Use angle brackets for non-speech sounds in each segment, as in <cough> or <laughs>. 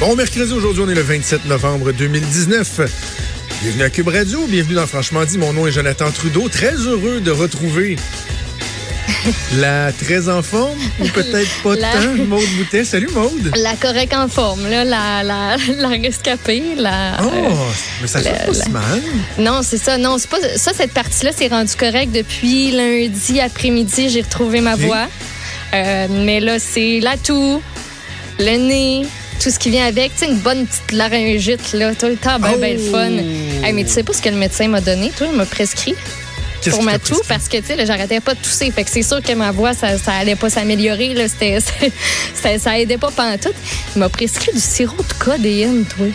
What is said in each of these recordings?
Bon mercredi, aujourd'hui on est le 27 novembre 2019. Bienvenue à Cube Radio, bienvenue dans Franchement dit. Mon nom est Jonathan Trudeau. Très heureux de retrouver <laughs> la très en forme, ou peut-être pas La- tant, Maude Boutet. Salut Maude. La correcte en forme, là, la, la, la rescapée, la. Oh, euh, mais ça fait pas si mal. non, c'est ça. Non, c'est pas ça. Cette partie-là, c'est rendu correct depuis lundi après-midi. J'ai retrouvé ma voix. Euh, mais là, c'est la toux, le nez, tout ce qui vient avec. Tu sais, une bonne petite laryngite, là, tout le temps, ben, ben le fun. Oh. Hey, mais tu sais pas ce que le médecin m'a donné, toi, il m'a prescrit pour ma toux parce que tu sais j'arrêtais pas de tousser. Fait que c'est sûr que ma voix ça, ça allait pas s'améliorer là. C'était <laughs> ça, ça aidait pas pantoute. Il m'a prescrit du sirop de codéine toi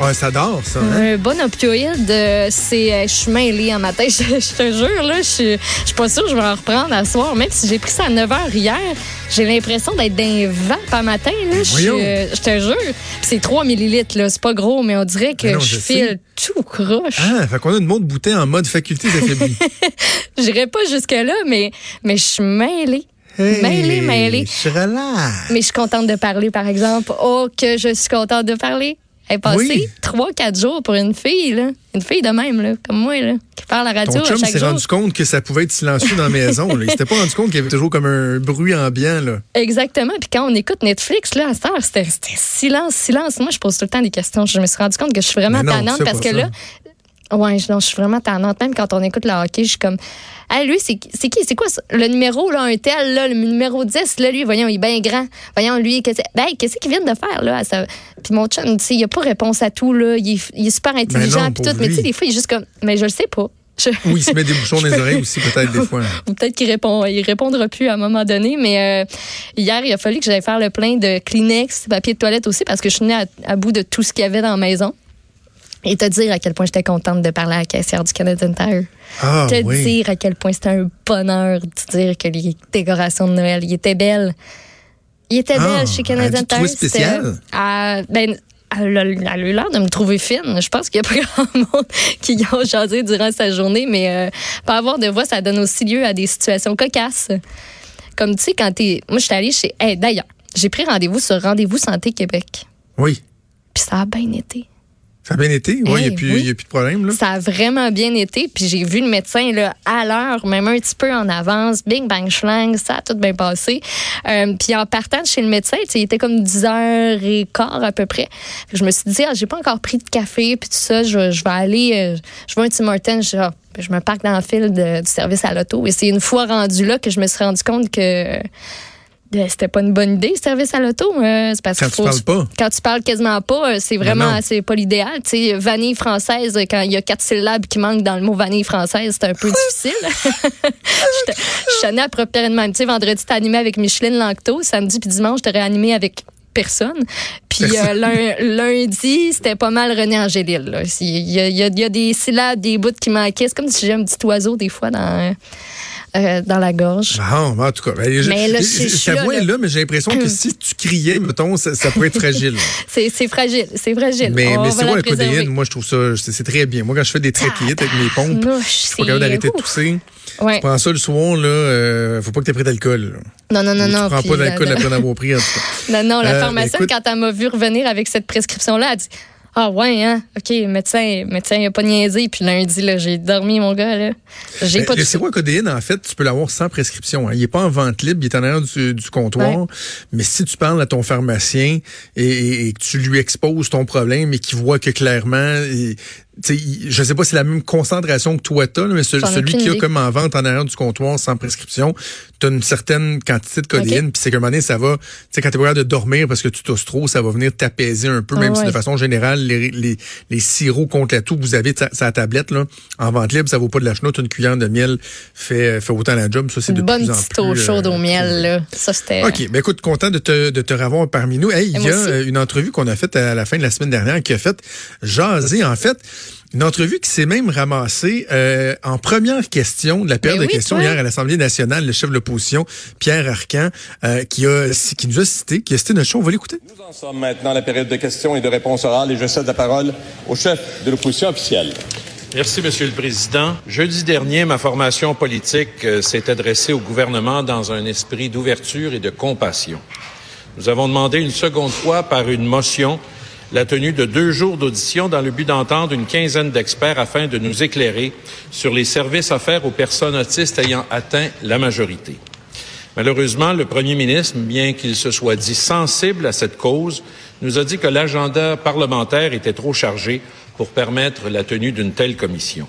Ouais, ça dort, ça. hein? un bon opioïde euh, c'est euh, je suis mêlée en matin <laughs> je, je te jure là je suis je suis pas sûre que je vais en reprendre à soir même si j'ai pris ça à 9 h hier j'ai l'impression d'être d'un vent par matin là je euh, je te jure c'est 3 millilitres là c'est pas gros mais on dirait que non, je, sais. file tout croche Ah, fait qu'on a une Maude Boutet en mode faculté d'affaibli. <laughs> J'irai pas jusque-là, mais, mais je suis mêlée. Hey, Mêlée, mêlée. Je. Mais je suis contente de parler, par exemple. Oh, que je suis contente de parler. Elle est passée Oui. trois, quatre jours pour une fille, là. Une fille de même, là, comme moi, là, qui parle à la radio Ton chum s'est rendu compte que ça pouvait être silencieux dans la maison. là. Il s'était pas rendu compte qu'il y avait toujours comme un bruit ambiant. Là. Exactement. Puis quand on écoute Netflix, là, à cette heure, c'était silence, silence. Moi, je pose tout le temps des questions. Je me suis rendu compte que je suis vraiment non, tannante parce que ça. là, Ouais, je, non, je suis vraiment tannante. Même quand on écoute le hockey, je suis comme, ah, lui, c'est c'est qui? C'est quoi ça? le numéro, là, un tel, là, le numéro 10, là, lui, voyons, il est bien grand. Voyons, lui, qu'est-ce ben, qu'est-ce qu'il vient de faire, là? sa- Puis mon chum, tu sais, il a pas réponse à tout, là. Il est, il est super intelligent, puis tout. Mais tu sais, des fois, il est juste comme, mais je le sais pas. Je- Ou il se met des bouchons <laughs> dans les oreilles aussi, peut-être, des fois. <laughs> ou peut-être qu'il répond, il répondra plus à un moment donné. Mais euh, hier, il a fallu que j'aille faire le plein de Kleenex, papier de toilette aussi, parce que je suis venue à, à bout de tout ce qu'il y avait dans la maison. Et te dire à quel point j'étais contente de parler à la caissière du Canadian Tire. Ah, te oui. dire à quel point c'était un bonheur de dire que les décorations de Noël, ils étaient belles. Ils étaient Ah, belles chez Canadian Tire. spécial? Ben, elle a, elle a eu l'air de me trouver fine. Je pense qu'il y a <laughs> pas grand monde qui y a jasé durant sa journée, mais euh, pas avoir de voix, ça donne aussi lieu à des situations cocasses. Comme tu sais, quand t'es. Moi, je suis allée chez. Hey, D'ailleurs, j'ai pris rendez-vous sur Rendez-vous Santé Québec. Oui. Puis ça a bien été. Ça a bien été? Hey, n'y a, plus- oui. il y a plus de problème. Là? Ça a vraiment bien été. Puis j'ai vu le médecin là, à l'heure, même un petit peu en avance. Bing, bang, schlang. Ça a tout bien passé. Euh, puis en partant de chez le médecin, il était comme 10h15 à peu près. Fait que je me suis dit, ah, j'ai pas encore pris de café. Puis tout ça, je, je vais aller, euh, je vais un Tim Hortons. Je, ah, je me parque dans le fil de- du service à l'auto. Et c'est une fois rendu là que je me suis rendu compte que euh, c'était pas une bonne idée, le service à l'auto. Euh, c'est parce Quand tu parles pas. quand tu parles quasiment pas, euh, c'est non. vraiment c'est pas l'idéal. Tu sais, vanille française, quand il y a quatre syllabes qui manquent dans le mot vanille française, c'est un peu <laughs> difficile. <laughs> Je te- je tenais à propre de même. Tu sais, vendredi, t'as animé avec Micheline Lanctot. Samedi puis dimanche, t'aurais animé avec personne. Puis euh, lun- lundi, c'était pas mal René Angélil. Il y, y a- il y a des syllabes, des bouts qui manquaient. C'est comme si j'ai un petit oiseau des fois dans, euh, dans la gorge. Ben, en tout cas, ben, Mais là, je- là, voix est là. là, mais j'ai l'impression que si tu criais, mettons, ça, ça pourrait être fragile. <laughs> C'est fragile, c'est fragile. Mais, On mais va c'est quoi la codéine? Moi, je trouve ça, c'est très bien. Moi, quand je fais des traquillettes avec mes pompes, je suis pas capable d'arrêter de tousser. Ouais. Tu prends ça le soir, là, euh, faut pas que tu aies pris d'alcool. Non, non, non, non. Tu prends pas d'alcool après avoir pris, en tout cas. <laughs> Non, non, la Euh, pharmacienne, quand elle m'a vu revenir avec cette prescription-là, elle a dit Ah, ouais, hein? OK, médecin, médecin, il a pas niaisé. Puis lundi, là, j'ai dormi, mon gars, là. J'ai pas le de sirop à codéine, en fait, tu peux l'avoir sans prescription. hein? Il est pas en vente libre, il est en arrière du, du comptoir. Mais si tu parles à ton pharmacien et, et- et que tu lui exposes ton problème et qu'il voit que clairement, et- je sais pas si c'est la même concentration que toi t'as, mais ce- celui qui a comme en vente en arrière du comptoir sans prescription, tu as une certaine quantité de codéine, puis c'est qu'à un moment donné, ça va, tu sais, quand tu es capable de dormir parce que tu tosses trop, ça va venir t'apaiser un peu, Ah même si de façon générale, les, les, les sirops contre la toux que vous avez la tablette, là, en vente libre, ça vaut pas de la chenoute, une cuillère de miel fait, fait autant la job, ça c'est de bonne plus en petite plus, eau chaude euh, au miel, là. Ça, c'était. OK, ben écoute, content de te, de te revoir parmi nous. Hey, il y a aussi. euh, une entrevue qu'on a faite à la fin de la semaine dernière qui a fait jaser, en fait. Une entrevue qui s'est même ramassée euh, en première question de la période Ben de oui, questions toi. hier à l'Assemblée nationale, le chef de l'opposition, Pierre Arcan, euh, qui, a, qui nous a cité, qui a cité notre show. On va l'écouter. Nous en sommes maintenant à la période de questions et de réponses orales et je cède la parole au chef de l'opposition officielle. Merci, Monsieur le Président. Jeudi dernier, ma formation politique euh, s'est adressée au gouvernement dans un esprit d'ouverture et de compassion. Nous avons demandé une seconde fois par une motion la tenue de deux jours d'audition dans le but d'entendre une quinzaine d'experts afin de nous éclairer sur les services offerts aux personnes autistes ayant atteint la majorité. Malheureusement, le premier ministre, bien qu'il se soit dit sensible à cette cause, nous a dit que l'agenda parlementaire était trop chargé pour permettre la tenue d'une telle commission.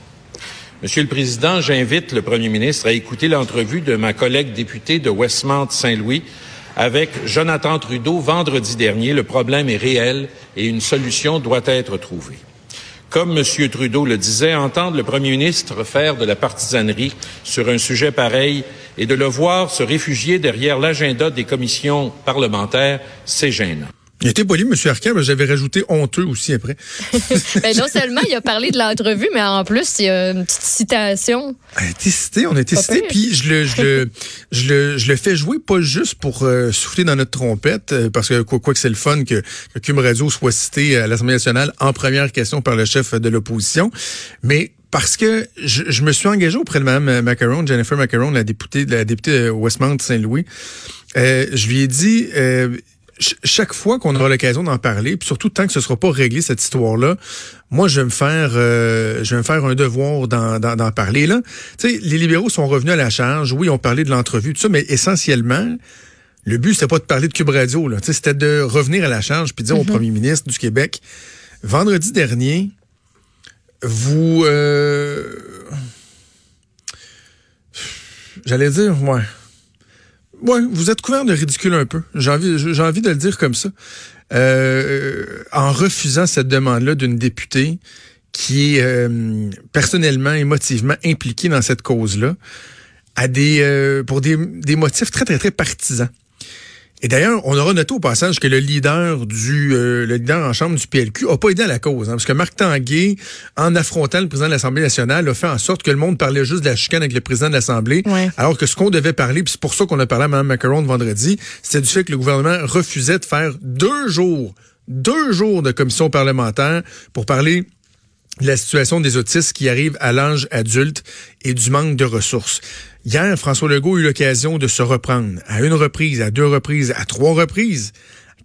Monsieur le Président, j'invite le premier ministre à écouter l'entrevue de ma collègue députée de Westmount-Saint-Louis avec Jonathan Trudeau vendredi dernier. Le problème est réel et une solution doit être trouvée. Comme M. Trudeau le disait, entendre le premier ministre faire de la partisanerie sur un sujet pareil et de le voir se réfugier derrière l'agenda des commissions parlementaires, c'est gênant. Il était poli, M. Arcan, mais j'avais rajouté honteux aussi après. <laughs> Ben, non seulement il a parlé de l'entrevue, mais en plus, il y a une petite citation. On a été cité, on a été cité, puis je le, je, le, <laughs> je, le, je le fais jouer pas juste pour euh, souffler dans notre trompette, euh, parce que quoi, quoi que c'est le fun que, que Cum Radio soit cité à l'Assemblée nationale en première question par le chef de l'opposition, mais parce que je, je me suis engagé auprès de Mme Macaron, Jennifer Macaron, la députée, la députée de Westmount-Saint-Louis. Euh, je lui ai dit, euh, chaque fois qu'on aura l'occasion d'en parler, puis surtout tant que ce sera pas réglé cette histoire-là, moi je vais me faire, euh, je vais me faire un devoir d'en, parler là. Tu sais, les libéraux sont revenus à la charge. Oui, on parlait de l'entrevue, tout ça, mais essentiellement. Le but, c'était pas de parler de Cube Radio, là. C'était de revenir à la charge puis dire au premier ministre du Québec, vendredi dernier, vous... euh, J'allais dire, ouais. Ouais, vous êtes couvert de ridicule un peu. J'ai envie, j'ai envie de le dire comme ça. Euh, en refusant cette demande-là d'une députée qui est euh, personnellement, émotivement impliquée dans cette cause-là, à des euh, pour des, des motifs très très très partisans. Et d'ailleurs, on aura noté au passage que le leader du euh, le leader en chambre du PLQ a pas aidé à la cause, hein, parce que Marc Tanguay, en affrontant le président de l'Assemblée nationale, a fait en sorte que le monde parlait juste de la chicane avec le président de l'Assemblée, Ouais. alors que ce qu'on devait parler, puis c'est pour ça qu'on a parlé à Mme Macaron vendredi, c'était du fait que le gouvernement refusait de faire deux jours, deux jours de commission parlementaire pour parler la situation des autistes qui arrivent à l'âge adulte et du manque de ressources. Hier, François Legault a eu l'occasion de se reprendre à une reprise, à deux reprises, à trois reprises,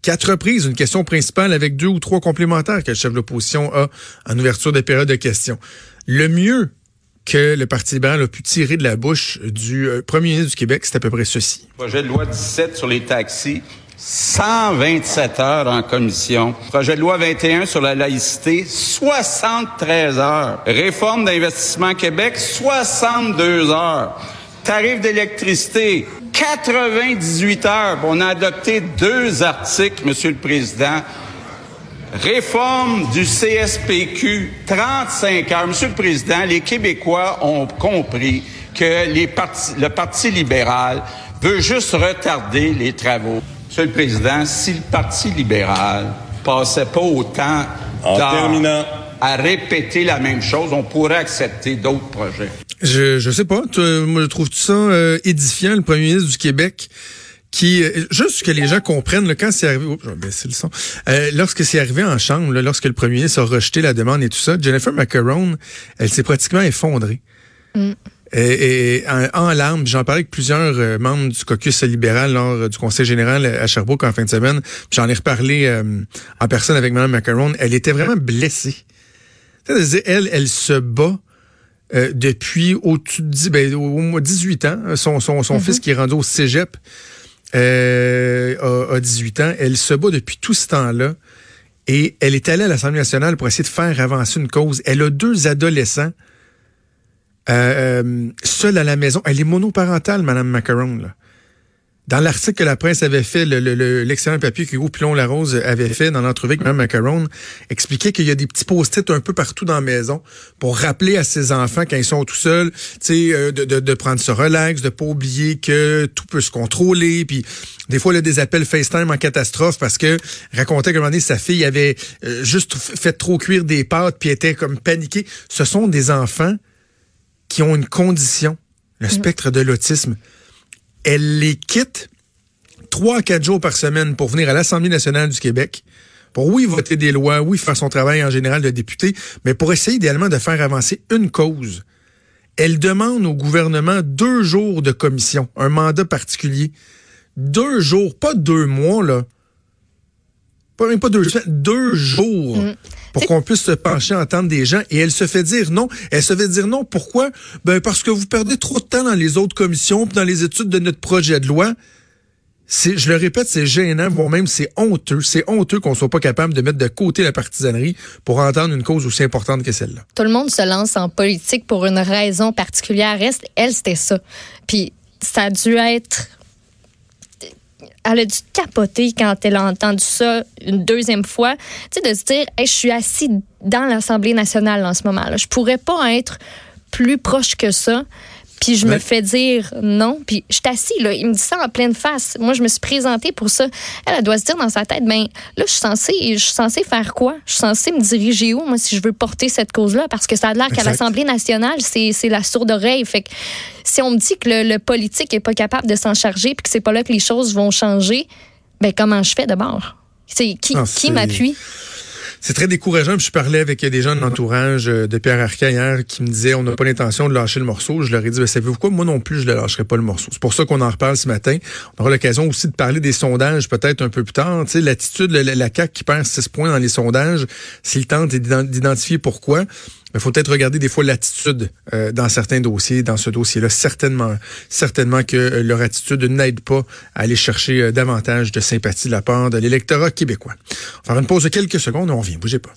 quatre reprises, une question principale avec deux ou trois complémentaires que le chef de l'opposition a en ouverture des périodes de questions. Le mieux que le Parti libéral a pu tirer de la bouche du euh, premier ministre du Québec, c'est à peu près ceci. Projet de loi 17 sur les taxis, 127 heures en commission. Projet de loi 21 sur la laïcité, 73 heures. Réforme d'investissement Québec, 62 heures. Tarif d'électricité, 98 heures. On a adopté deux articles, Monsieur le Président. Réforme du CSPQ, 35 heures. Monsieur le Président, les Québécois ont compris que le Parti libéral veut juste retarder les travaux. Monsieur le Président, si le Parti libéral passait pas autant d'heures à répéter la même chose, on pourrait accepter d'autres projets. Je, je sais pas. Tu, moi, je trouve ça euh, édifiant, le premier ministre du Québec, qui euh, juste que les gens comprennent là, quand c'est arrivé. Oups, je vais baisser le son. Euh, lorsque c'est arrivé en chambre, là, lorsque le premier ministre a rejeté la demande et tout ça, Jennifer Macaron, elle s'est pratiquement effondrée. Et, et en, en larmes, j'en parlais avec plusieurs euh, membres du caucus libéral lors euh, du conseil général à Sherbrooke en fin de semaine. Puis J'en ai reparlé euh, en personne avec Mme Macaron. Elle était vraiment blessée. C'est-à-dire, Elle, elle se bat depuis ben, au moins 18 ans. Son, son, son fils qui est rendu au cégep a, a 18 ans. Elle se bat depuis tout ce temps-là. Et elle est allée à l'Assemblée nationale pour essayer de faire avancer une cause. Elle a deux adolescents euh, euh, seuls à la maison. Elle est monoparentale, Madame Macaron. Dans l'article que la presse avait fait, l'excellent le, papier que Hugo Pilon-Larose avait fait dans l'entrevue avec Mme Macaron, expliquait qu'il y a des petits post-it un peu partout dans la maison pour rappeler à ses enfants quand ils sont tout seuls, euh, de, de, de, prendre ce relax, de pas oublier que tout peut se contrôler, puis des fois, il a des appels FaceTime en catastrophe parce que racontait qu'à un moment donné, sa fille avait juste fait trop cuire des pâtes puis était comme paniquée. Ce sont des enfants qui ont une condition, le mm. spectre de l'autisme elle les quitte trois à quatre jours par semaine pour venir à l'Assemblée nationale du Québec pour, oui, voter des lois, oui, faire son travail en général de député, mais pour essayer idéalement de faire avancer une cause. Elle demande au gouvernement deux jours de commission, un mandat particulier. Deux jours, pas deux mois, là. Pas même pas deux semaines, deux jours. Mm pour qu'on puisse se pencher, entendre des gens. Et elle se fait dire non. Elle se fait dire non. Pourquoi? Ben, parce que vous perdez trop de temps dans les autres commissions, dans les études de notre projet de loi. C'est, je le répète, c'est gênant, voire même c'est honteux. C'est honteux qu'on soit pas capable de mettre de côté la partisanerie pour entendre une cause aussi importante que celle-là. Tout le monde se lance en politique pour une raison particulière. Reste, elle, c'était ça. Puis ça a dû être elle a dû capoter quand elle a entendu ça une deuxième fois. Tu sais, de se dire, je suis assis dans l'Assemblée nationale en ce moment-là. Je pourrais pas être plus proche que ça. Puis je me fais dire non. Puis je suis assis, là. Il me dit ça en pleine face. Moi, je me suis présentée pour ça. Elle, elle doit se dire dans sa tête, ben là, je suis censée, je suis censée faire quoi? Je suis censée me diriger où, moi, si je veux porter cette cause-là? Parce que ça a l'air qu'à l'Assemblée nationale, c'est la sourde oreille. Fait que si on me dit que le, politique est pas capable de s'en charger puis que c'est pas là que les choses vont changer, ben comment je fais d'abord? Qui, qui m'appuie? C'est très décourageant. je parlais avec des gens de l'entourage euh, de Pierre Arca hier qui me disaient on n'a pas l'intention de lâcher le morceau. Je leur ai dit ben, savez-vous quoi? Moi non plus, je ne lâcherai pas le morceau. C'est pour ça qu'on en reparle ce matin. On aura l'occasion aussi de parler des sondages peut-être un peu plus tard. Tu l'attitude, la, la CAQ qui perd 6 points dans les sondages, s'il tente d'identifier pourquoi. Il faut peut-être regarder des fois l'attitude euh, dans certains dossiers. Dans ce dossier-là, certainement, certainement que euh, leur attitude n'aide pas à aller chercher euh, davantage de sympathie de la part de l'électorat québécois. On va faire une pause de quelques secondes on revient. Bougez pas.